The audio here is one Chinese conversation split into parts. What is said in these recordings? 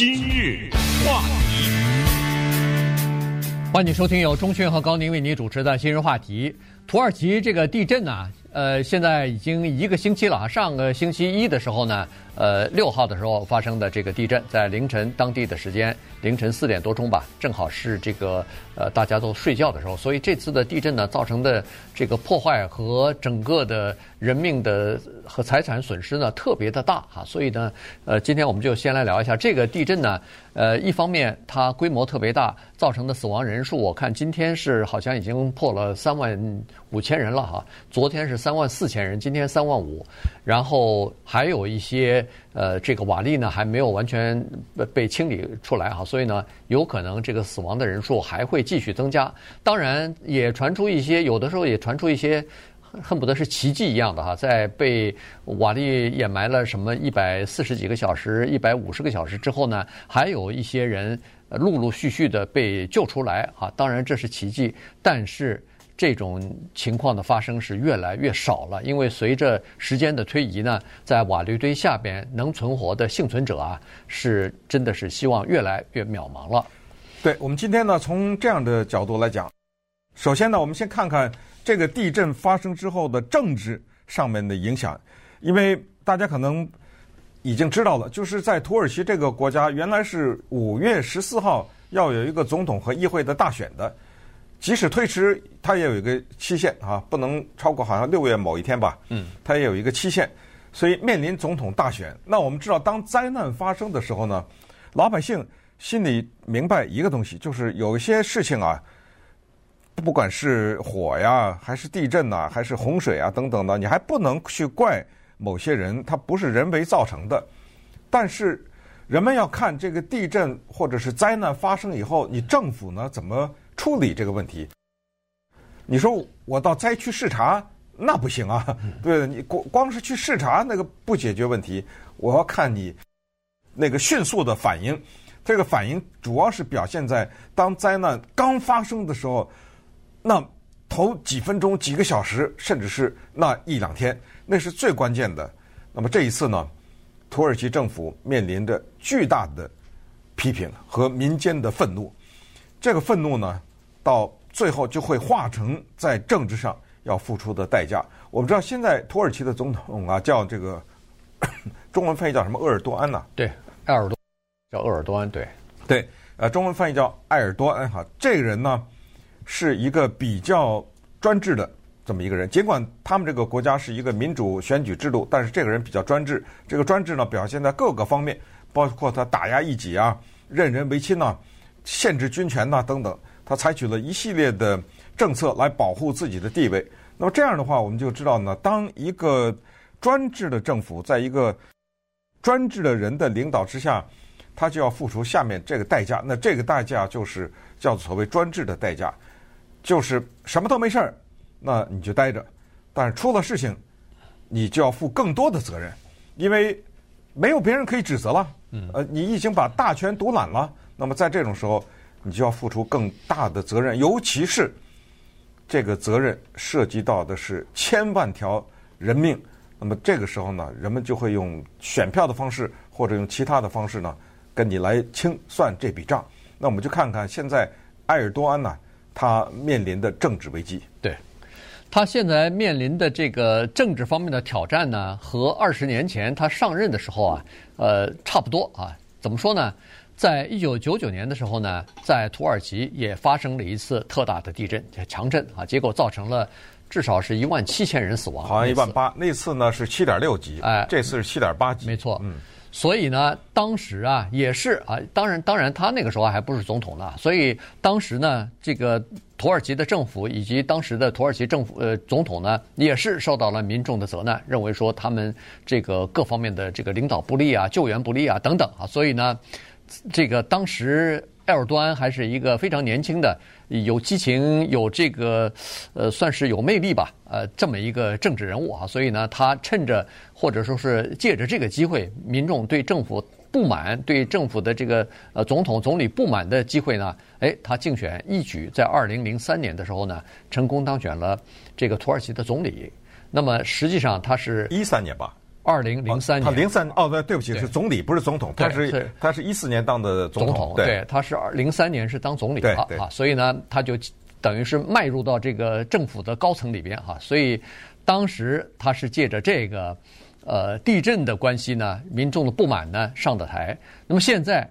今日话题，欢迎收听由钟迅和高宁为您主持的《今日话题》。土耳其这个地震呢、啊，呃，现在已经一个星期了啊。上个星期一的时候呢，呃，六号的时候发生的这个地震，在凌晨当地的时间凌晨四点多钟吧，正好是这个呃大家都睡觉的时候，所以这次的地震呢造成的这个破坏和整个的人命的和财产损失呢特别的大哈，所以呢，呃，今天我们就先来聊一下这个地震呢，呃，一方面它规模特别大，造成的死亡人数我看今天是好像已经破了三万五千人了哈，昨天是三万四千人，今天三万五，然后还有一些。呃，这个瓦砾呢还没有完全被清理出来哈，所以呢，有可能这个死亡的人数还会继续增加。当然，也传出一些，有的时候也传出一些恨不得是奇迹一样的哈，在被瓦砾掩埋了什么一百四十几个小时、一百五十个小时之后呢，还有一些人陆陆续续的被救出来哈。当然这是奇迹，但是。这种情况的发生是越来越少了，因为随着时间的推移呢，在瓦砾堆下边能存活的幸存者啊，是真的是希望越来越渺茫了。对，我们今天呢，从这样的角度来讲，首先呢，我们先看看这个地震发生之后的政治上面的影响，因为大家可能已经知道了，就是在土耳其这个国家，原来是五月十四号要有一个总统和议会的大选的。即使推迟，它也有一个期限啊，不能超过好像六月某一天吧。嗯，它也有一个期限，所以面临总统大选。那我们知道，当灾难发生的时候呢，老百姓心里明白一个东西，就是有些事情啊，不管是火呀，还是地震呐，还是洪水啊等等的，你还不能去怪某些人，它不是人为造成的。但是人们要看这个地震或者是灾难发生以后，你政府呢怎么？处理这个问题，你说我到灾区视察那不行啊，对，你光光是去视察那个不解决问题，我要看你那个迅速的反应。这个反应主要是表现在当灾难刚发生的时候，那头几分钟、几个小时，甚至是那一两天，那是最关键的。那么这一次呢，土耳其政府面临着巨大的批评和民间的愤怒，这个愤怒呢。到最后就会化成在政治上要付出的代价。我们知道现在土耳其的总统啊，叫这个 中文翻译叫什么？鄂尔多安呐？对，埃尔多叫鄂尔多安。对，对，呃，中文翻译叫埃尔多安哈。这个人呢是一个比较专制的这么一个人。尽管他们这个国家是一个民主选举制度，但是这个人比较专制。这个专制呢表现在各个方面，包括他打压异己啊、任人唯亲呐、限制军权呐等等。他采取了一系列的政策来保护自己的地位。那么这样的话，我们就知道呢，当一个专制的政府在一个专制的人的领导之下，他就要付出下面这个代价。那这个代价就是叫做所谓专制的代价，就是什么都没事儿，那你就待着；但是出了事情，你就要负更多的责任，因为没有别人可以指责了。呃，你已经把大权独揽了。那么在这种时候，你就要付出更大的责任，尤其是这个责任涉及到的是千万条人命。那么这个时候呢，人们就会用选票的方式，或者用其他的方式呢，跟你来清算这笔账。那我们就看看现在埃尔多安呢，他面临的政治危机。对，他现在面临的这个政治方面的挑战呢，和二十年前他上任的时候啊，呃，差不多啊。怎么说呢？在一九九九年的时候呢，在土耳其也发生了一次特大的地震，强震啊，结果造成了至少是一万七千人死亡，好像一万八。那次呢是七点六级，哎，这次是七点八级，没错。嗯，所以呢，当时啊也是啊，当然当然他那个时候还不是总统呢，所以当时呢，这个土耳其的政府以及当时的土耳其政府呃总统呢，也是受到了民众的责难，认为说他们这个各方面的这个领导不力啊，救援不力啊等等啊，所以呢。这个当时埃尔多安还是一个非常年轻的、有激情、有这个呃，算是有魅力吧，呃，这么一个政治人物啊。所以呢，他趁着或者说是借着这个机会，民众对政府不满、对政府的这个呃总统、总理不满的机会呢，哎，他竞选一举在二零零三年的时候呢，成功当选了这个土耳其的总理。那么实际上他是一三年吧？二零零三年，他零三哦，对，对不起，是总理，不是总统，他是他是一四年当的总统，对，他是零三年是当总理的啊，所以呢，他就等于是迈入到这个政府的高层里边哈，所以当时他是借着这个呃地震的关系呢，民众的不满呢上的台，那么现在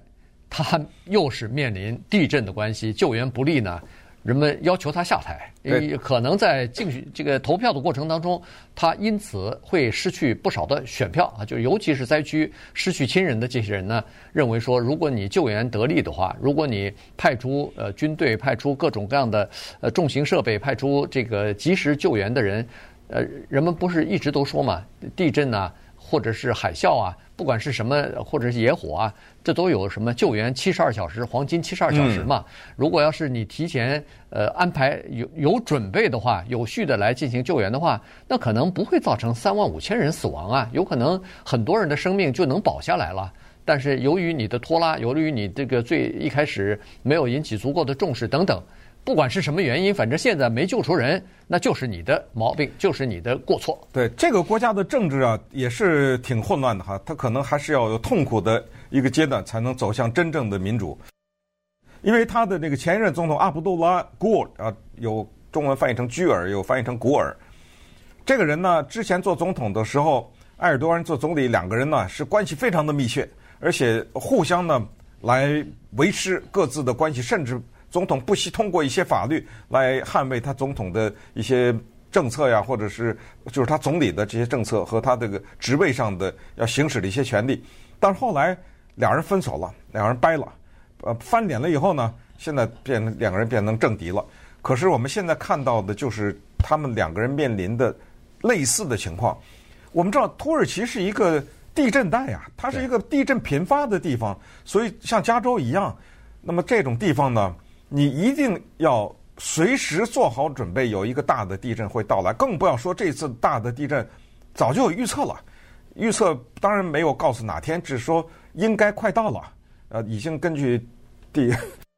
他又是面临地震的关系，救援不力呢。人们要求他下台，可能在竞选这个投票的过程当中，他因此会失去不少的选票啊。就尤其是灾区失去亲人的这些人呢，认为说，如果你救援得力的话，如果你派出呃军队，派出各种各样的呃重型设备，派出这个及时救援的人，呃，人们不是一直都说嘛，地震啊，或者是海啸啊。不管是什么，或者是野火啊，这都有什么救援七十二小时、黄金七十二小时嘛？如果要是你提前呃安排有有准备的话，有序的来进行救援的话，那可能不会造成三万五千人死亡啊，有可能很多人的生命就能保下来了。但是由于你的拖拉，由于你这个最一开始没有引起足够的重视等等。不管是什么原因，反正现在没救出人，那就是你的毛病，就是你的过错。对这个国家的政治啊，也是挺混乱的哈。他可能还是要有痛苦的一个阶段，才能走向真正的民主。因为他的那个前任总统阿卜杜拉·古尔啊，有中文翻译成居尔，有翻译成古尔。这个人呢，之前做总统的时候，埃尔多安做总理，两个人呢是关系非常的密切，而且互相呢来维持各自的关系，甚至。总统不惜通过一些法律来捍卫他总统的一些政策呀，或者是就是他总理的这些政策和他这个职位上的要行使的一些权利。但是后来两人分手了，两人掰了，呃，翻脸了以后呢，现在变两个人变成政敌了。可是我们现在看到的就是他们两个人面临的类似的情况。我们知道土耳其是一个地震带呀，它是一个地震频发的地方，所以像加州一样，那么这种地方呢？你一定要随时做好准备，有一个大的地震会到来。更不要说这次大的地震早就有预测了，预测当然没有告诉哪天，只说应该快到了。呃，已经根据地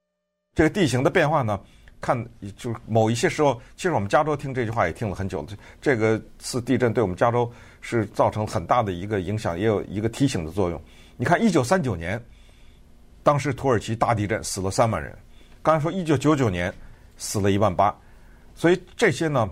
这个地形的变化呢，看就某一些时候，其实我们加州听这句话也听了很久了。这个次地震对我们加州是造成很大的一个影响，也有一个提醒的作用。你看，一九三九年，当时土耳其大地震死了三万人。刚才说一九九九年死了一万八，所以这些呢，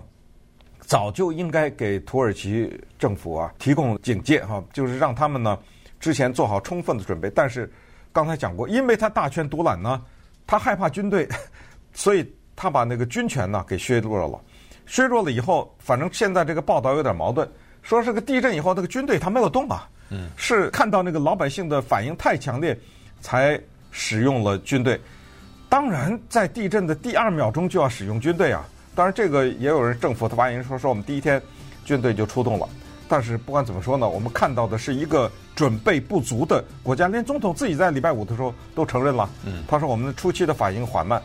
早就应该给土耳其政府啊提供警戒哈，就是让他们呢之前做好充分的准备。但是刚才讲过，因为他大权独揽呢，他害怕军队，所以他把那个军权呢给削弱了。削弱了以后，反正现在这个报道有点矛盾，说这个地震以后那个军队他没有动啊，嗯，是看到那个老百姓的反应太强烈，才使用了军队。当然，在地震的第二秒钟就要使用军队啊！当然，这个也有人政府的发言人说说我们第一天军队就出动了。但是不管怎么说呢，我们看到的是一个准备不足的国家，连总统自己在礼拜五的时候都承认了。嗯，他说我们初期的反应缓慢，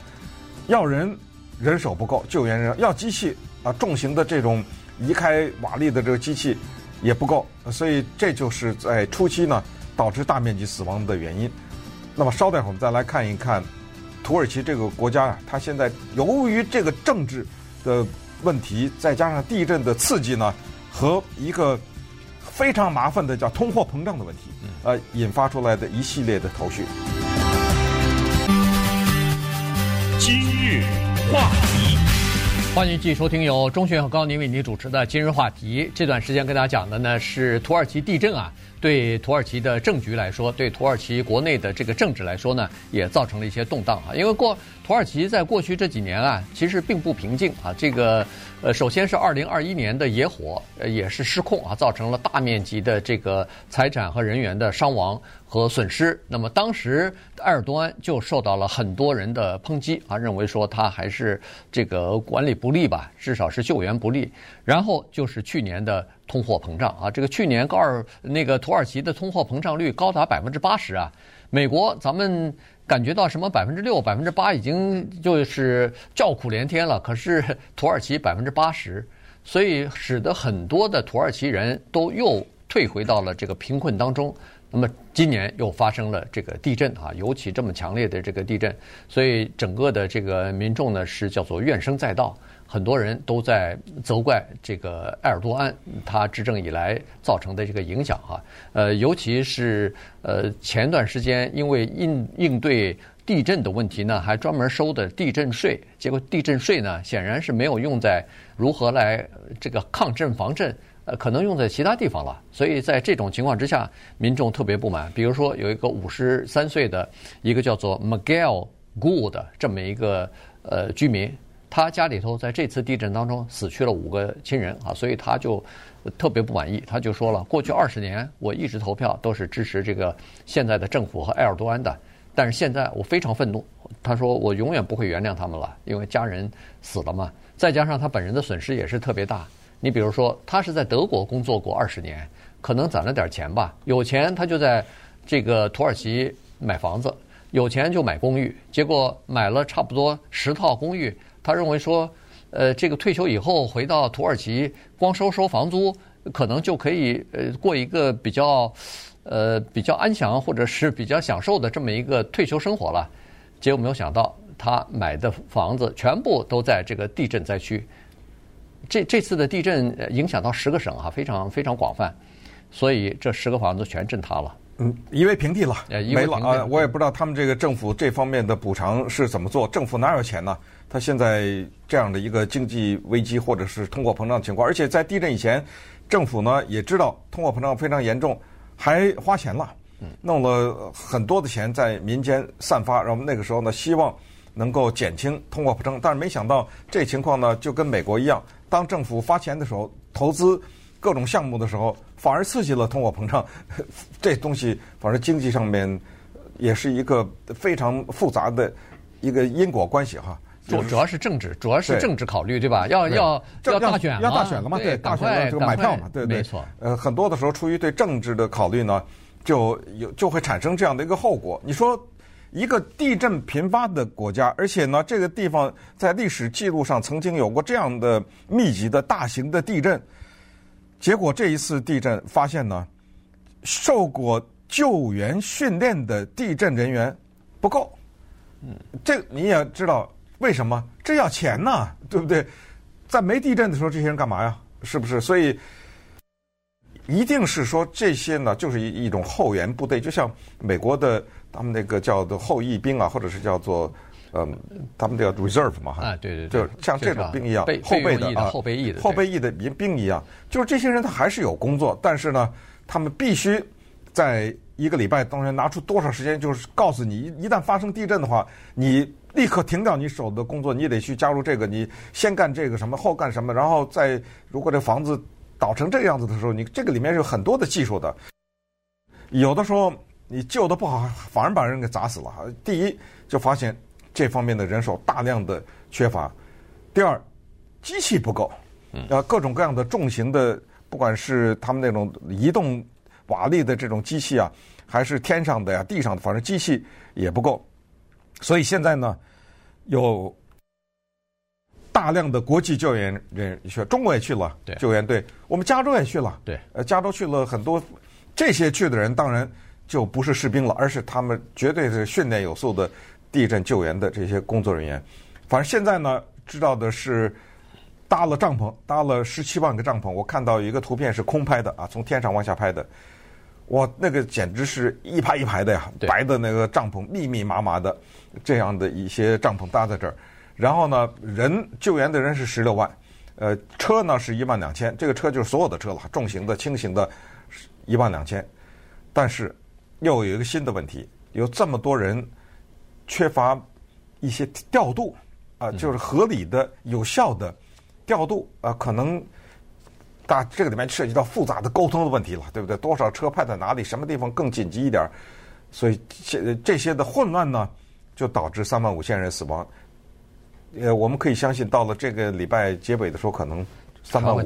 要人人手不够，救援人要机器啊，重型的这种移开瓦砾的这个机器也不够，所以这就是在初期呢导致大面积死亡的原因。那么稍待会儿我们再来看一看。土耳其这个国家啊，它现在由于这个政治的问题，再加上地震的刺激呢，和一个非常麻烦的叫通货膨胀的问题，呃，引发出来的一系列的头绪。今日话题，欢迎继续收听由钟迅和高宁为您主持的《今日话题》。这段时间跟大家讲的呢是土耳其地震啊。对土耳其的政局来说，对土耳其国内的这个政治来说呢，也造成了一些动荡啊。因为过土耳其在过去这几年啊，其实并不平静啊。这个呃，首先是二零二一年的野火，呃，也是失控啊，造成了大面积的这个财产和人员的伤亡和损失。那么当时埃尔多安就受到了很多人的抨击啊，认为说他还是这个管理不力吧，至少是救援不力。然后就是去年的。通货膨胀啊，这个去年高尔那个土耳其的通货膨胀率高达百分之八十啊，美国咱们感觉到什么百分之六、百分之八已经就是叫苦连天了，可是土耳其百分之八十，所以使得很多的土耳其人都又退回到了这个贫困当中。那么今年又发生了这个地震啊，尤其这么强烈的这个地震，所以整个的这个民众呢是叫做怨声载道。很多人都在责怪这个埃尔多安他执政以来造成的这个影响哈。呃，尤其是呃前段时间因为应应对地震的问题呢，还专门收的地震税，结果地震税呢显然是没有用在如何来这个抗震防震，呃，可能用在其他地方了。所以在这种情况之下，民众特别不满。比如说有一个五十三岁的一个叫做 Miguel Gould 这么一个呃居民，他家里头在这次地震当中死去了五个亲人啊，所以他就特别不满意。他就说了，过去二十年我一直投票都是支持这个现在的政府和埃尔多安的。但是现在我非常愤怒，他说我永远不会原谅他们了，因为家人死了嘛，再加上他本人的损失也是特别大。你比如说，他是在德国工作过二十年，可能攒了点钱吧，有钱他就在这个土耳其买房子，有钱就买公寓，结果买了差不多十套公寓，他认为说，呃，这个退休以后回到土耳其，光收收房租，可能就可以呃过一个比较。呃，比较安详或者是比较享受的这么一个退休生活了，结果没有想到他买的房子全部都在这个地震灾区。这这次的地震影响到十个省哈，非常非常广泛，所以这十个房子全震塌了。嗯，夷为平地了，没了啊！我也不知道他们这个政府这方面的补偿是怎么做，政府哪有钱呢？他现在这样的一个经济危机或者是通货膨胀情况，而且在地震以前，政府呢也知道通货膨胀非常严重。还花钱了，弄了很多的钱在民间散发，然后那个时候呢，希望能够减轻通货膨胀，但是没想到这情况呢，就跟美国一样，当政府发钱的时候，投资各种项目的时候，反而刺激了通货膨胀。这东西反正经济上面也是一个非常复杂的一个因果关系哈。主主要是政治，主要是政治考虑，对，吧？要要要大选要大选了嘛？对，大选了这个买票嘛？对对。没错。呃，很多的时候出于对政治的考虑呢，就有就会产生这样的一个后果。你说一个地震频发的国家，而且呢，这个地方在历史记录上曾经有过这样的密集的大型的地震，结果这一次地震发现呢，受过救援训练的地震人员不够。嗯，这你也知道。为什么这要钱呢？对不对？在没地震的时候，这些人干嘛呀？是不是？所以一定是说这些呢，就是一一种后援部队，就像美国的他们那个叫做后裔兵啊，或者是叫做嗯，他们叫 reserve 嘛，啊，对对对，就像这种兵一样，后备的啊，后备役的后备役的兵兵一样，就是这些人他还是有工作，但是呢，他们必须在一个礼拜当中拿出多少时间，就是告诉你，一一旦发生地震的话，你。立刻停掉你手的工作，你得去加入这个，你先干这个什么，后干什么，然后再如果这房子倒成这个样子的时候，你这个里面是有很多的技术的。有的时候你救的不好，反而把人给砸死了。第一，就发现这方面的人手大量的缺乏；第二，机器不够，啊，各种各样的重型的，不管是他们那种移动瓦砾的这种机器啊，还是天上的呀、地上的，反正机器也不够。所以现在呢，有大量的国际救援人去，中国也去了救援队，我们加州也去了，对，呃，加州去了很多，这些去的人当然就不是士兵了，而是他们绝对是训练有素的地震救援的这些工作人员。反正现在呢，知道的是搭了帐篷，搭了十七万个帐篷。我看到有一个图片是空拍的啊，从天上往下拍的。哇，那个简直是一排一排的呀，白的那个帐篷密密麻麻的，这样的一些帐篷搭在这儿。然后呢，人救援的人是十六万，呃，车呢是一万两千，这个车就是所有的车了，重型的、轻型的，一万两千。但是又有一个新的问题，有这么多人缺乏一些调度啊，就是合理的、有效的调度啊，可能。大这个里面涉及到复杂的沟通的问题了，对不对？多少车派在哪里？什么地方更紧急一点？所以这这些的混乱呢，就导致三万五千人死亡。呃，我们可以相信，到了这个礼拜结尾的时候，可能三万五？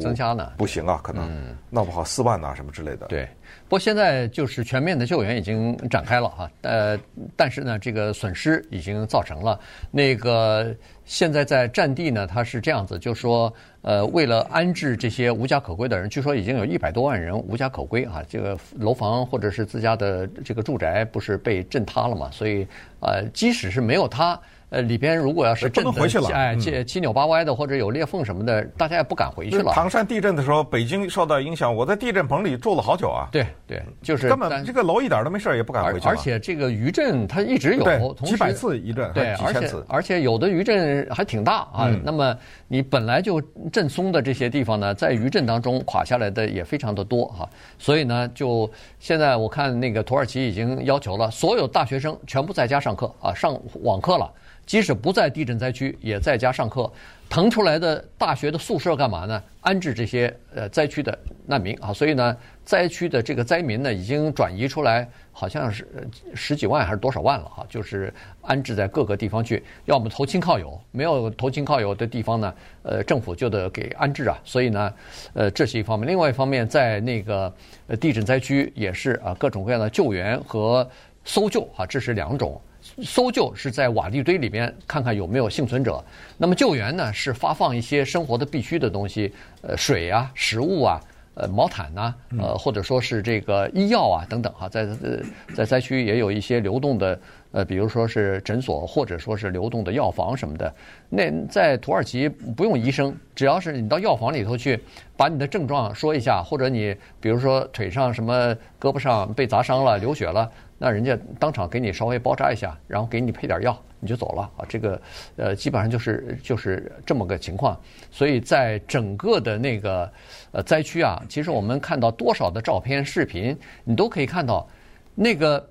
不行啊，可能闹不好四万呐，什么之类的。对。不过现在就是全面的救援已经展开了哈，呃，但是呢，这个损失已经造成了。那个现在在战地呢，它是这样子，就说，呃，为了安置这些无家可归的人，据说已经有一百多万人无家可归啊。这个楼房或者是自家的这个住宅不是被震塌了嘛？所以，呃，即使是没有他呃，里边如果要是不能回去了，哎，七七扭八歪的，或者有裂缝什么的，大家也不敢回去了。唐山地震的时候，北京受到影响，我在地震棚里住了好久啊。对对，就是根本这个楼一点都没事，也不敢回去。而且这个余震它一直有，几百次余震，对，而且而且有的余震还挺大啊。那么你本来就震松的这些地方呢，在余震当中垮下来的也非常的多哈。所以呢，就现在我看那个土耳其已经要求了，所有大学生全部在家上课啊，上网课了。即使不在地震灾区，也在家上课。腾出来的大学的宿舍干嘛呢？安置这些呃灾区的难民啊。所以呢，灾区的这个灾民呢，已经转移出来，好像是十几万还是多少万了哈。就是安置在各个地方去，要么投亲靠友，没有投亲靠友的地方呢，呃，政府就得给安置啊。所以呢，呃，这是一方面。另外一方面，在那个呃地震灾区也是啊，各种各样的救援和搜救啊，这是两种。搜救是在瓦砾堆里边看看有没有幸存者，那么救援呢是发放一些生活的必需的东西，呃，水啊、食物啊、呃，毛毯呐、啊，呃，或者说是这个医药啊等等哈，在呃在灾区也有一些流动的，呃，比如说是诊所或者说是流动的药房什么的。那在土耳其不用医生，只要是你到药房里头去，把你的症状说一下，或者你比如说腿上什么胳膊上被砸伤了、流血了。那人家当场给你稍微包扎一下，然后给你配点药，你就走了啊。这个呃，基本上就是就是这么个情况。所以在整个的那个呃灾区啊，其实我们看到多少的照片、视频，你都可以看到那个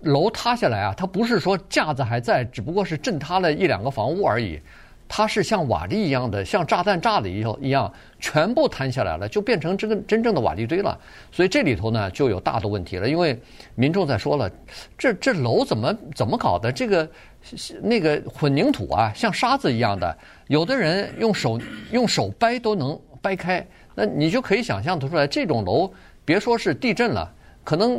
楼塌下来啊，它不是说架子还在，只不过是震塌了一两个房屋而已。它是像瓦砾一样的，像炸弹炸的一样一样，全部塌下来了，就变成这个真正的瓦砾堆了。所以这里头呢，就有大的问题了。因为民众在说了，这这楼怎么怎么搞的？这个那个混凝土啊，像沙子一样的，有的人用手用手掰都能掰开。那你就可以想象得出来，这种楼别说是地震了，可能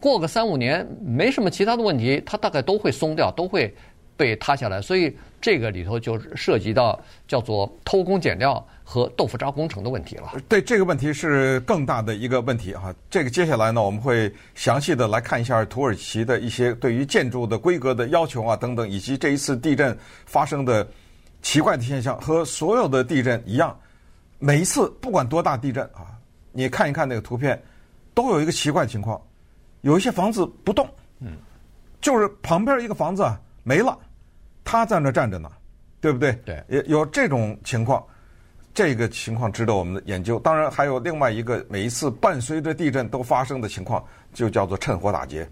过个三五年没什么其他的问题，它大概都会松掉，都会。被塌下来，所以这个里头就涉及到叫做偷工减料和豆腐渣工程的问题了。对，这个问题是更大的一个问题哈。这个接下来呢，我们会详细的来看一下土耳其的一些对于建筑的规格的要求啊等等，以及这一次地震发生的奇怪的现象。和所有的地震一样，每一次不管多大地震啊，你看一看那个图片，都有一个奇怪情况，有一些房子不动，嗯，就是旁边一个房子啊。没了，他在那站着呢，对不对？对，也有这种情况，这个情况值得我们的研究。当然，还有另外一个，每一次伴随着地震都发生的情况，就叫做趁火打劫。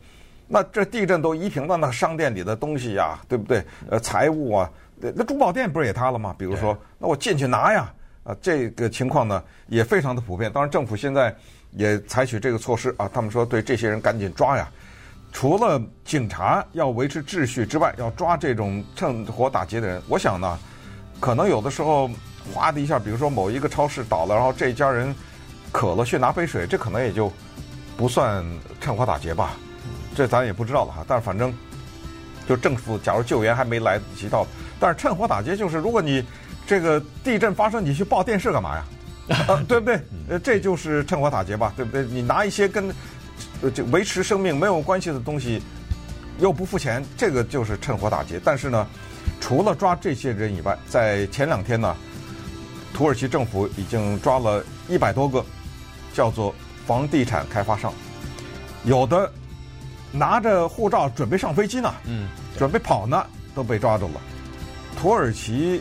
那这地震都移平了那商店里的东西呀，对不对？呃，财物啊，那珠宝店不是也塌了吗？比如说，那我进去拿呀，啊，这个情况呢也非常的普遍。当然，政府现在也采取这个措施啊，他们说对这些人赶紧抓呀。除了警察要维持秩序之外，要抓这种趁火打劫的人，我想呢，可能有的时候哗的一下，比如说某一个超市倒了，然后这家人渴了去拿杯水，这可能也就不算趁火打劫吧，这咱也不知道了哈。但是反正就政府假如救援还没来得及到，但是趁火打劫就是如果你这个地震发生，你去报电视干嘛呀？啊，对不对？呃，这就是趁火打劫吧，对不对？你拿一些跟。呃，这维持生命没有关系的东西，又不付钱，这个就是趁火打劫。但是呢，除了抓这些人以外，在前两天呢，土耳其政府已经抓了一百多个叫做房地产开发商，有的拿着护照准备上飞机呢，嗯，准备跑呢，都被抓住了。土耳其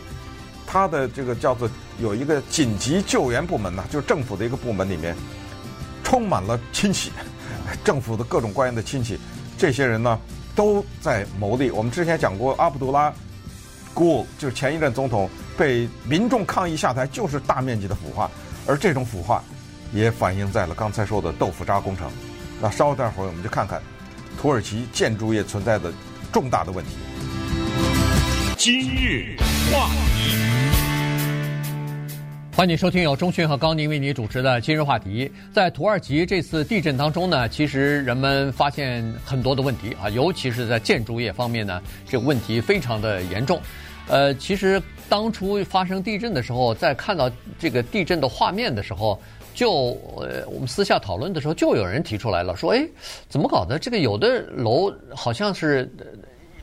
它的这个叫做有一个紧急救援部门呢，就是政府的一个部门里面，充满了亲戚。政府的各种官员的亲戚，这些人呢都在谋利。我们之前讲过，阿卜杜拉·古就是前一任总统，被民众抗议下台，就是大面积的腐化。而这种腐化也反映在了刚才说的豆腐渣工程。那稍待会儿我们就看看土耳其建筑业存在的重大的问题。今日话题。欢迎收听由钟迅和高宁为你主持的今日话题。在土耳其这次地震当中呢，其实人们发现很多的问题啊，尤其是在建筑业方面呢，这个问题非常的严重。呃，其实当初发生地震的时候，在看到这个地震的画面的时候，就呃我们私下讨论的时候，就有人提出来了，说：“哎，怎么搞的？这个有的楼好像是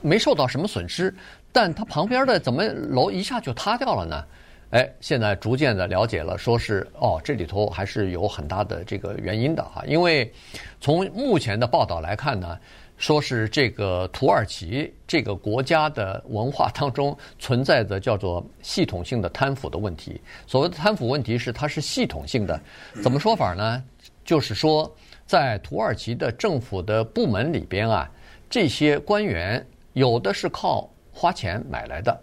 没受到什么损失，但它旁边的怎么楼一下就塌掉了呢？哎，现在逐渐的了解了，说是哦，这里头还是有很大的这个原因的哈。因为从目前的报道来看呢，说是这个土耳其这个国家的文化当中存在的叫做系统性的贪腐的问题。所谓的贪腐问题是它是系统性的，怎么说法呢？就是说在土耳其的政府的部门里边啊，这些官员有的是靠花钱买来的。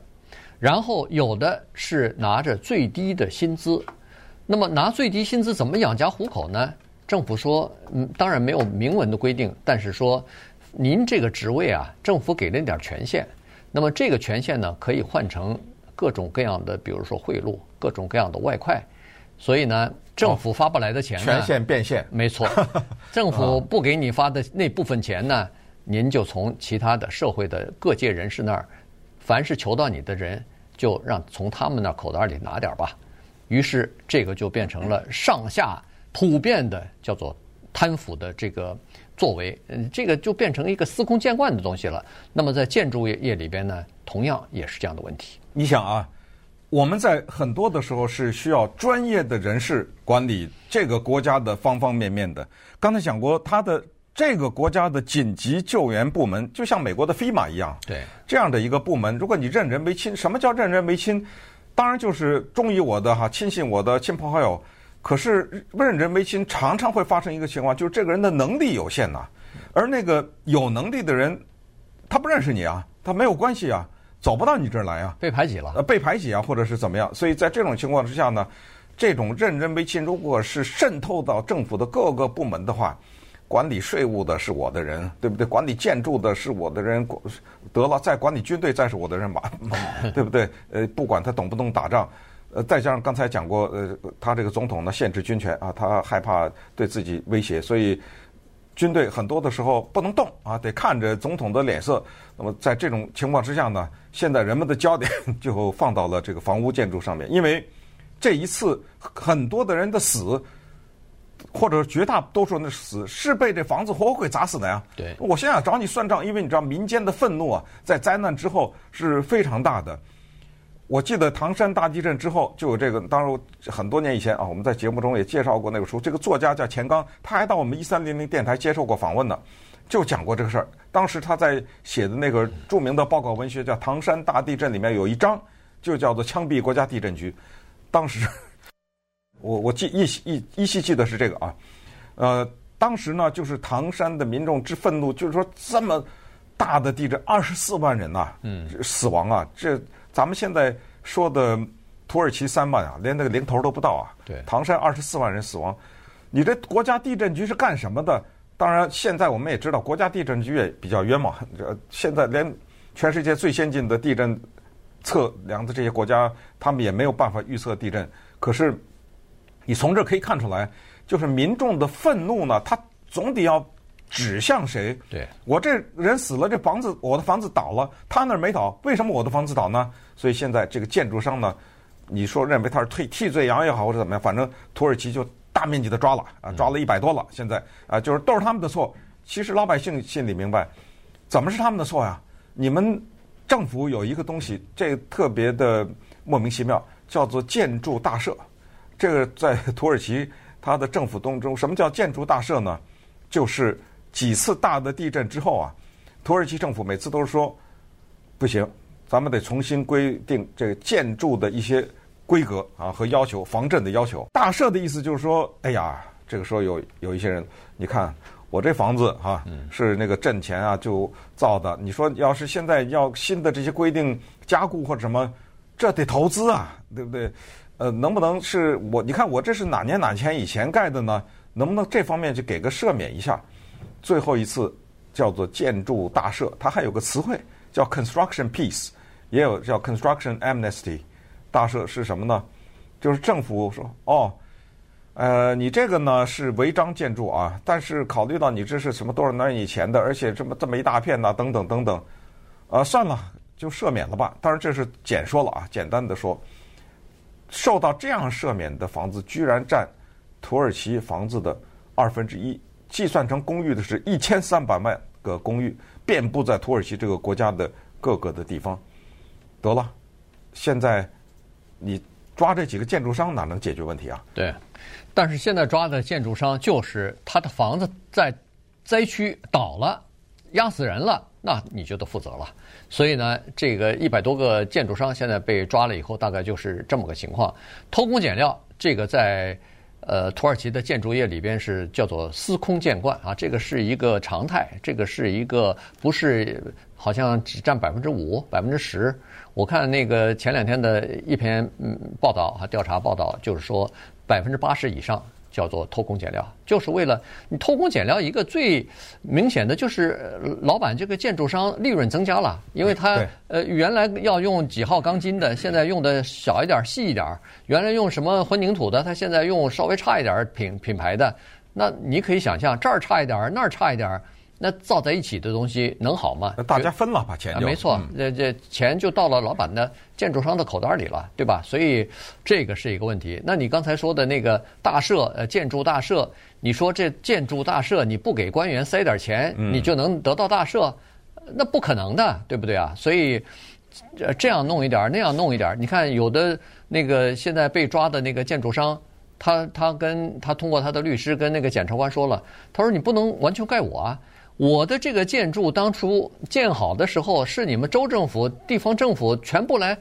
然后有的是拿着最低的薪资，那么拿最低薪资怎么养家糊口呢？政府说，嗯，当然没有明文的规定，但是说，您这个职位啊，政府给了你点权限，那么这个权限呢，可以换成各种各样的，比如说贿赂，各种各样的外快，所以呢，政府发不来的钱呢，权限变现，没错，政府不给你发的那部分钱呢，您就从其他的社会的各界人士那儿。凡是求到你的人，就让从他们那口袋里拿点吧。于是这个就变成了上下普遍的叫做贪腐的这个作为，嗯，这个就变成一个司空见惯的东西了。那么在建筑业业里边呢，同样也是这样的问题。你想啊，我们在很多的时候是需要专业的人士管理这个国家的方方面面的。刚才讲过他的。这个国家的紧急救援部门就像美国的 FEMA 一样，对这样的一个部门，如果你认人为亲，什么叫认人为亲？当然就是忠于我的哈，亲信我的亲朋好友。可是认人为亲常常会发生一个情况，就是这个人的能力有限呐，而那个有能力的人，他不认识你啊，他没有关系啊，走不到你这儿来啊，被排挤了，呃，被排挤啊，或者是怎么样？所以在这种情况之下呢，这种认人为亲，如果是渗透到政府的各个部门的话。管理税务的是我的人，对不对？管理建筑的是我的人，得了，再管理军队再是我的人吧，对不对？呃，不管他懂不懂打仗，呃，再加上刚才讲过，呃，他这个总统呢限制军权啊，他害怕对自己威胁，所以军队很多的时候不能动啊，得看着总统的脸色。那么在这种情况之下呢，现在人们的焦点 就放到了这个房屋建筑上面，因为这一次很多的人的死。或者绝大多数人的死是被这房子活活给砸死的呀。对，我现在找你算账，因为你知道民间的愤怒啊，在灾难之后是非常大的。我记得唐山大地震之后就有这个，当然很多年以前啊，我们在节目中也介绍过那个书。这个作家叫钱刚，他还到我们一三零零电台接受过访问呢，就讲过这个事儿。当时他在写的那个著名的报告文学叫《唐山大地震》里面有一章，就叫做“枪毙国家地震局”。当时。我我记依稀依依稀记得是这个啊，呃，当时呢就是唐山的民众之愤怒，就是说这么大的地震，二十四万人呐，嗯，死亡啊，这咱们现在说的土耳其三万啊，连那个零头都不到啊。对，唐山二十四万人死亡，你这国家地震局是干什么的？当然，现在我们也知道，国家地震局也比较冤枉。这现在连全世界最先进的地震测量的这些国家，他们也没有办法预测地震，可是。你从这可以看出来，就是民众的愤怒呢，他总得要指向谁？对，我这人死了，这房子我的房子倒了，他那儿没倒，为什么我的房子倒呢？所以现在这个建筑商呢，你说认为他是替替罪羊也好，或者怎么样，反正土耳其就大面积的抓了啊，抓了一百多了。现在啊，就是都是他们的错。其实老百姓心里明白，怎么是他们的错呀？你们政府有一个东西，这个特别的莫名其妙，叫做建筑大赦。这个在土耳其，它的政府当中，什么叫建筑大赦呢？就是几次大的地震之后啊，土耳其政府每次都是说，不行，咱们得重新规定这个建筑的一些规格啊和要求，防震的要求。大赦的意思就是说，哎呀，这个时候有有一些人，你看我这房子哈、啊，是那个震前啊就造的，你说要是现在要新的这些规定加固或者什么，这得投资啊，对不对？呃，能不能是我？你看我这是哪年哪年以前盖的呢？能不能这方面就给个赦免一下？最后一次叫做建筑大赦，它还有个词汇叫 construction peace，也有叫 construction amnesty。大赦是什么呢？就是政府说哦，呃，你这个呢是违章建筑啊，但是考虑到你这是什么多少年以前的，而且这么这么一大片呐，等等等等，啊，算了，就赦免了吧。当然这是简说了啊，简单的说。受到这样赦免的房子，居然占土耳其房子的二分之一。计算成公寓的是一千三百万个公寓，遍布在土耳其这个国家的各个的地方。得了，现在你抓这几个建筑商哪能解决问题啊？对，但是现在抓的建筑商就是他的房子在灾区倒了，压死人了，那你就得负责了。所以呢，这个一百多个建筑商现在被抓了以后，大概就是这么个情况，偷工减料，这个在。呃，土耳其的建筑业里边是叫做司空见惯啊，这个是一个常态，这个是一个不是好像只占百分之五、百分之十。我看那个前两天的一篇嗯报道啊，调查报道就是说百分之八十以上。叫做偷工减料，就是为了你偷工减料。一个最明显的就是，老板这个建筑商利润增加了，因为他呃原来要用几号钢筋的，现在用的小一点、细一点；原来用什么混凝土的，他现在用稍微差一点品品牌的。那你可以想象，这儿差一点，那儿差一点。那造在一起的东西能好吗？那大家分了把钱没错，这这钱就到了老板的建筑商的口袋里了，对吧？所以这个是一个问题。那你刚才说的那个大赦，呃，建筑大赦，你说这建筑大赦你不给官员塞点钱，你就能得到大赦？那不可能的，对不对啊？所以这样弄一点，那样弄一点。你看有的那个现在被抓的那个建筑商，他他跟他通过他的律师跟那个检察官说了，他说你不能完全怪我啊。我的这个建筑当初建好的时候，是你们州政府、地方政府全部来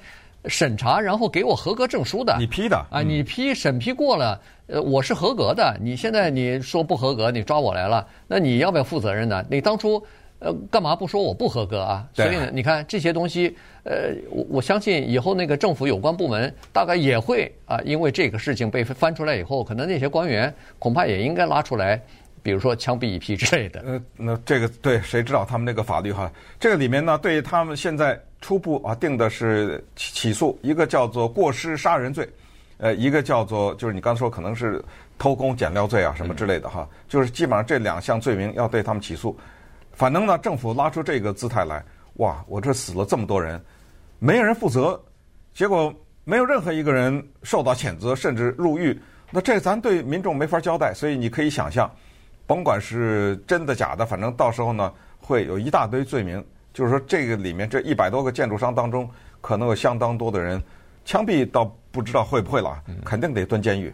审查，然后给我合格证书的。你批的？啊，你批审批过了，呃，我是合格的。你现在你说不合格，你抓我来了，那你要不要负责任呢？你当初呃干嘛不说我不合格啊？所以呢，你看这些东西，呃，我我相信以后那个政府有关部门大概也会啊，因为这个事情被翻出来以后，可能那些官员恐怕也应该拉出来。比如说枪毙一批之类的，呃，那这个对谁知道他们那个法律哈？这个里面呢，对他们现在初步啊定的是起起诉，一个叫做过失杀人罪，呃，一个叫做就是你刚才说可能是偷工减料罪啊什么之类的哈，就是基本上这两项罪名要对他们起诉。反正呢，政府拉出这个姿态来，哇，我这死了这么多人，没有人负责，结果没有任何一个人受到谴责，甚至入狱，那这咱对民众没法交代，所以你可以想象。甭管是真的假的，反正到时候呢，会有一大堆罪名。就是说，这个里面这一百多个建筑商当中，可能有相当多的人枪毙，倒不知道会不会了，肯定得蹲监狱。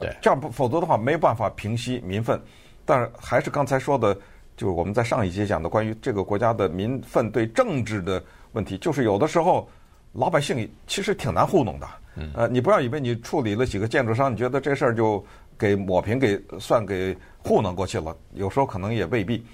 对，这样不否则的话，没办法平息民愤。但是还是刚才说的，就是我们在上一节讲的关于这个国家的民愤对政治的问题，就是有的时候老百姓其实挺难糊弄的。呃，你不要以为你处理了几个建筑商，你觉得这事儿就给抹平、给算给糊弄过去了。有时候可能也未必。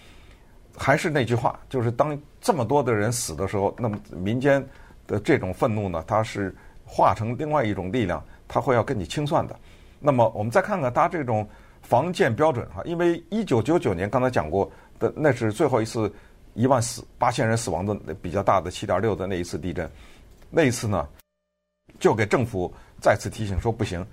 还是那句话，就是当这么多的人死的时候，那么民间的这种愤怒呢，它是化成另外一种力量，它会要跟你清算的。那么我们再看看它这种防建标准哈，因为一九九九年刚才讲过的，那是最后一次一万死八千人死亡的比较大的七点六的那一次地震，那一次呢。就给政府再次提醒说不行，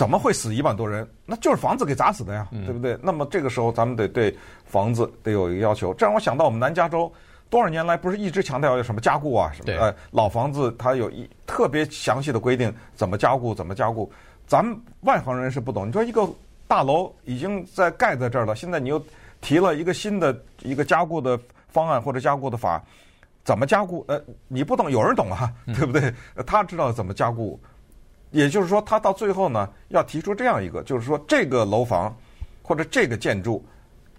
怎么会死一万多人？那就是房子给砸死的呀，对不对？那么这个时候咱们得对房子得有一个要求。这让我想到我们南加州多少年来不是一直强调要什么加固啊什么？呃，老房子它有一特别详细的规定，怎么加固怎么加固。咱们外行人是不懂。你说一个大楼已经在盖在这儿了，现在你又提了一个新的一个加固的方案或者加固的法。怎么加固？呃，你不懂，有人懂啊，对不对？他知道怎么加固，也就是说，他到最后呢，要提出这样一个，就是说，这个楼房或者这个建筑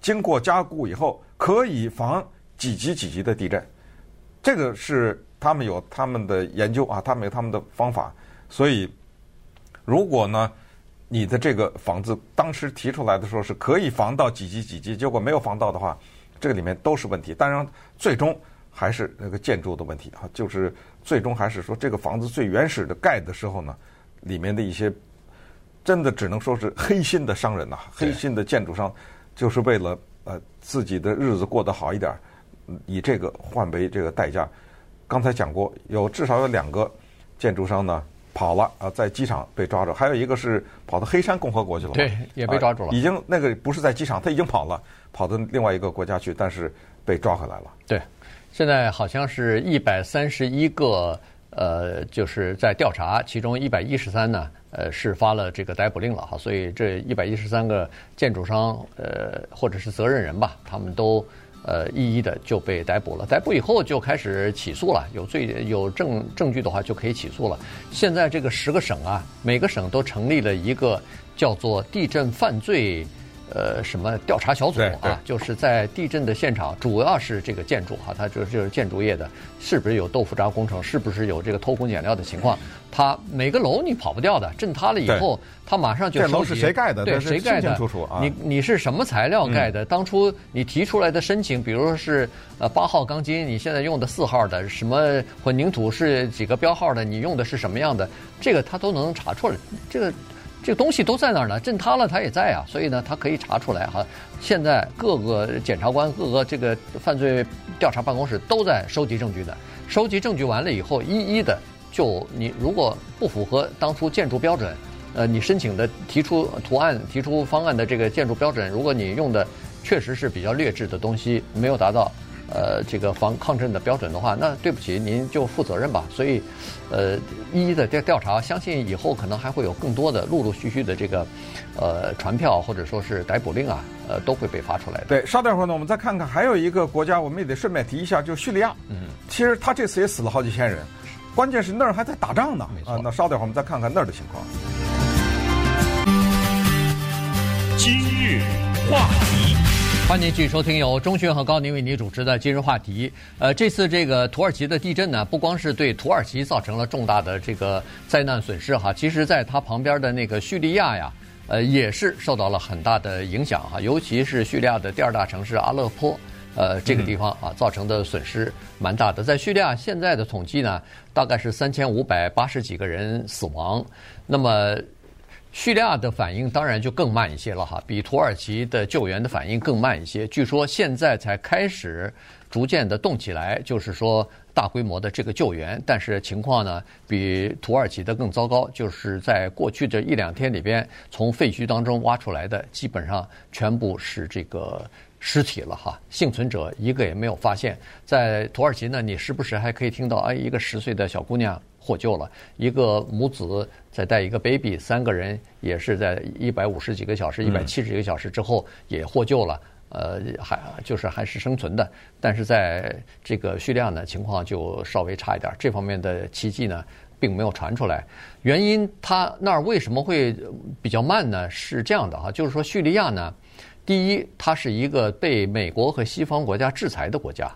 经过加固以后，可以防几级几级的地震。这个是他们有他们的研究啊，他们有他们的方法。所以，如果呢，你的这个房子当时提出来的时候是可以防到几级几级，结果没有防到的话，这个里面都是问题。当然，最终。还是那个建筑的问题哈，就是最终还是说这个房子最原始的盖的时候呢，里面的一些真的只能说是黑心的商人呐，黑心的建筑商，就是为了呃自己的日子过得好一点，以这个换为这个代价。刚才讲过，有至少有两个建筑商呢跑了啊，在机场被抓住，还有一个是跑到黑山共和国去了，对，也被抓住了，已经那个不是在机场，他已经跑了，跑到另外一个国家去，但是被抓回来了，对。现在好像是一百三十一个，呃，就是在调查，其中一百一十三呢，呃，是发了这个逮捕令了哈，所以这一百一十三个建筑商，呃，或者是责任人吧，他们都呃，一一的就被逮捕了。逮捕以后就开始起诉了，有罪有证证据的话就可以起诉了。现在这个十个省啊，每个省都成立了一个叫做地震犯罪。呃，什么调查小组啊？就是在地震的现场，主要是这个建筑哈，它就就是建筑业的，是不是有豆腐渣工程？是不是有这个偷工减料的情况？它每个楼你跑不掉的，震塌了以后，它马上就。这楼是谁盖的？对，谁盖的？清楚啊！你你是什么材料盖的？当初你提出来的申请，比如说是呃八号钢筋，你现在用的四号的，什么混凝土是几个标号的？你用的是什么样的？这个它都能查出来。这个。这个东西都在那儿呢，震塌了它也在啊，所以呢，它可以查出来哈。现在各个检察官、各个这个犯罪调查办公室都在收集证据的，收集证据完了以后，一一的就你如果不符合当初建筑标准，呃，你申请的提出图案、提出方案的这个建筑标准，如果你用的确实是比较劣质的东西，没有达到。呃，这个防抗震的标准的话，那对不起，您就负责任吧。所以，呃，一一的调调查，相信以后可能还会有更多的陆陆续续的这个，呃，传票或者说是逮捕令啊，呃，都会被发出来的。对，稍等会儿呢，我们再看看还有一个国家，我们也得顺便提一下，就是叙利亚。嗯，其实他这次也死了好几千人，关键是那儿还在打仗呢。没错。啊，那稍等会儿我们再看看那儿的情况。今日话题。欢迎继续收听由钟迅和高宁为您主持的今日话题。呃，这次这个土耳其的地震呢，不光是对土耳其造成了重大的这个灾难损失哈，其实在它旁边的那个叙利亚呀，呃，也是受到了很大的影响哈，尤其是叙利亚的第二大城市阿勒颇，呃，这个地方啊，造成的损失蛮大的。在叙利亚现在的统计呢，大概是三千五百八十几个人死亡，那么。叙利亚的反应当然就更慢一些了哈，比土耳其的救援的反应更慢一些。据说现在才开始逐渐的动起来，就是说大规模的这个救援，但是情况呢比土耳其的更糟糕。就是在过去这一两天里边，从废墟当中挖出来的基本上全部是这个尸体了哈，幸存者一个也没有发现。在土耳其呢，你时不时还可以听到哎，一个十岁的小姑娘。获救了一个母子，再带一个 baby，三个人也是在一百五十几个小时、一百七十几个小时之后也获救了。呃，还就是还是生存的，但是在这个叙利亚呢，情况就稍微差一点。这方面的奇迹呢，并没有传出来。原因，它那儿为什么会比较慢呢？是这样的哈，就是说叙利亚呢，第一，它是一个被美国和西方国家制裁的国家。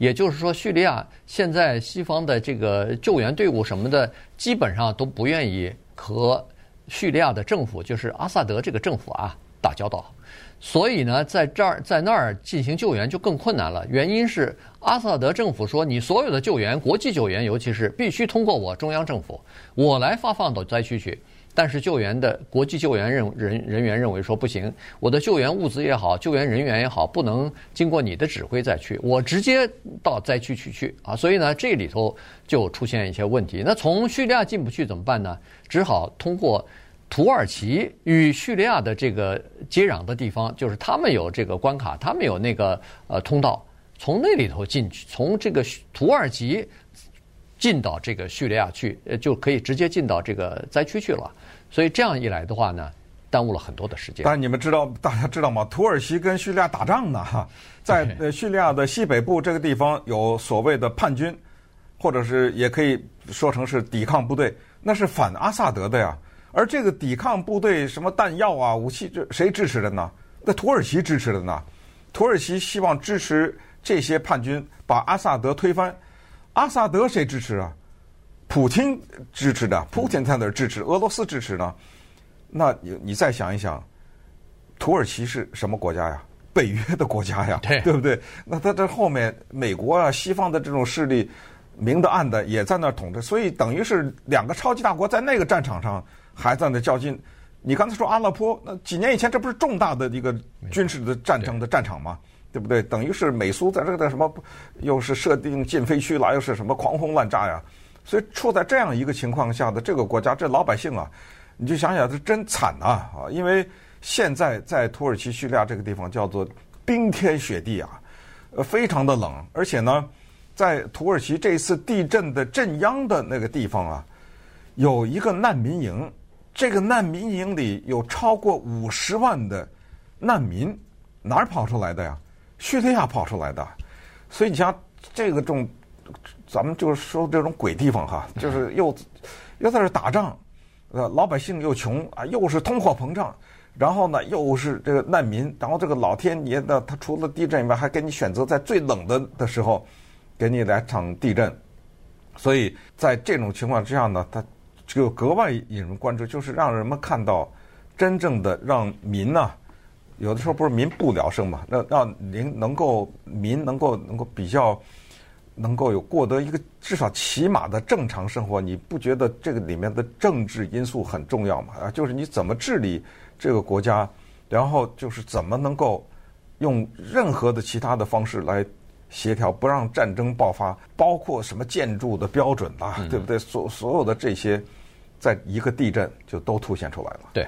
也就是说，叙利亚现在西方的这个救援队伍什么的，基本上都不愿意和叙利亚的政府，就是阿萨德这个政府啊打交道。所以呢，在这儿在那儿进行救援就更困难了。原因是阿萨德政府说，你所有的救援，国际救援，尤其是必须通过我中央政府，我来发放到灾区去。但是救援的国际救援人人人员认为说不行，我的救援物资也好，救援人员也好，不能经过你的指挥再去，我直接到灾区去去啊！所以呢，这里头就出现一些问题。那从叙利亚进不去怎么办呢？只好通过土耳其与叙利亚的这个接壤的地方，就是他们有这个关卡，他们有那个呃通道，从那里头进去，从这个土耳其。进到这个叙利亚去，呃，就可以直接进到这个灾区去了。所以这样一来的话呢，耽误了很多的时间。但你们知道，大家知道吗？土耳其跟叙利亚打仗呢，哈，在 呃叙利亚的西北部这个地方有所谓的叛军，或者是也可以说成是抵抗部队，那是反阿萨德的呀。而这个抵抗部队什么弹药啊、武器，这谁支持的呢？那土耳其支持的呢？土耳其希望支持这些叛军，把阿萨德推翻。阿萨德谁支持啊？普京支持的，普京在那儿支持，俄罗斯支持呢？那你你再想一想，土耳其是什么国家呀？北约的国家呀，对，对不对？那他这后面美国啊、西方的这种势力，明的暗的也在那儿捅着，所以等于是两个超级大国在那个战场上还在那较劲。你刚才说阿勒颇，那几年以前这不是重大的一个军事的战争的战场吗？对不对？等于是美苏在这个什么，又是设定禁飞区了，又是什么狂轰滥炸呀？所以处在这样一个情况下的这个国家，这老百姓啊，你就想想，这真惨啊！啊，因为现在在土耳其叙利亚这个地方叫做冰天雪地啊，呃，非常的冷，而且呢，在土耳其这次地震的震央的那个地方啊，有一个难民营，这个难民营里有超过五十万的难民，哪儿跑出来的呀？叙利亚跑出来的，所以你像这个种，咱们就是说这种鬼地方哈，就是又又在这打仗，呃，老百姓又穷啊，又是通货膨胀，然后呢又是这个难民，然后这个老天爷呢，他除了地震以外，还给你选择在最冷的的时候给你来场地震，所以在这种情况之下呢，他就格外引人关注，就是让人们看到真正的让民呢。有的时候不是民不聊生嘛，让让您能够民能够能够比较能够有过得一个至少起码的正常生活，你不觉得这个里面的政治因素很重要吗？啊，就是你怎么治理这个国家，然后就是怎么能够用任何的其他的方式来协调，不让战争爆发，包括什么建筑的标准啊，对不对？所所有的这些，在一个地震就都凸显出来了。对。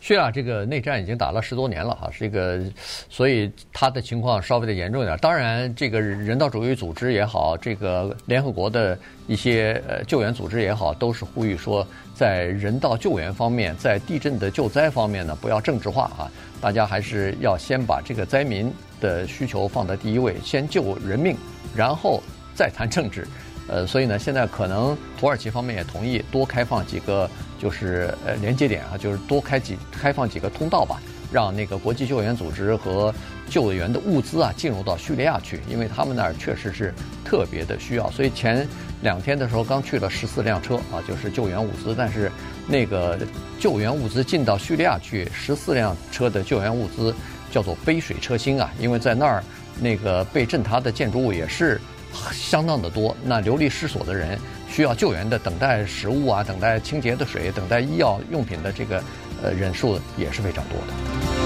叙利亚这个内战已经打了十多年了哈，这个，所以他的情况稍微的严重一点。当然，这个人道主义组织也好，这个联合国的一些呃救援组织也好，都是呼吁说，在人道救援方面，在地震的救灾方面呢，不要政治化啊，大家还是要先把这个灾民的需求放在第一位，先救人命，然后再谈政治。呃，所以呢，现在可能土耳其方面也同意多开放几个，就是呃连接点啊，就是多开几开放几个通道吧，让那个国际救援组织和救援的物资啊进入到叙利亚去，因为他们那儿确实是特别的需要。所以前两天的时候刚去了十四辆车啊，就是救援物资，但是那个救援物资进到叙利亚去，十四辆车的救援物资叫做杯水车薪啊，因为在那儿那个被震塌的建筑物也是。相当的多，那流离失所的人需要救援的，等待食物啊，等待清洁的水，等待医药用品的这个呃人数也是非常多的。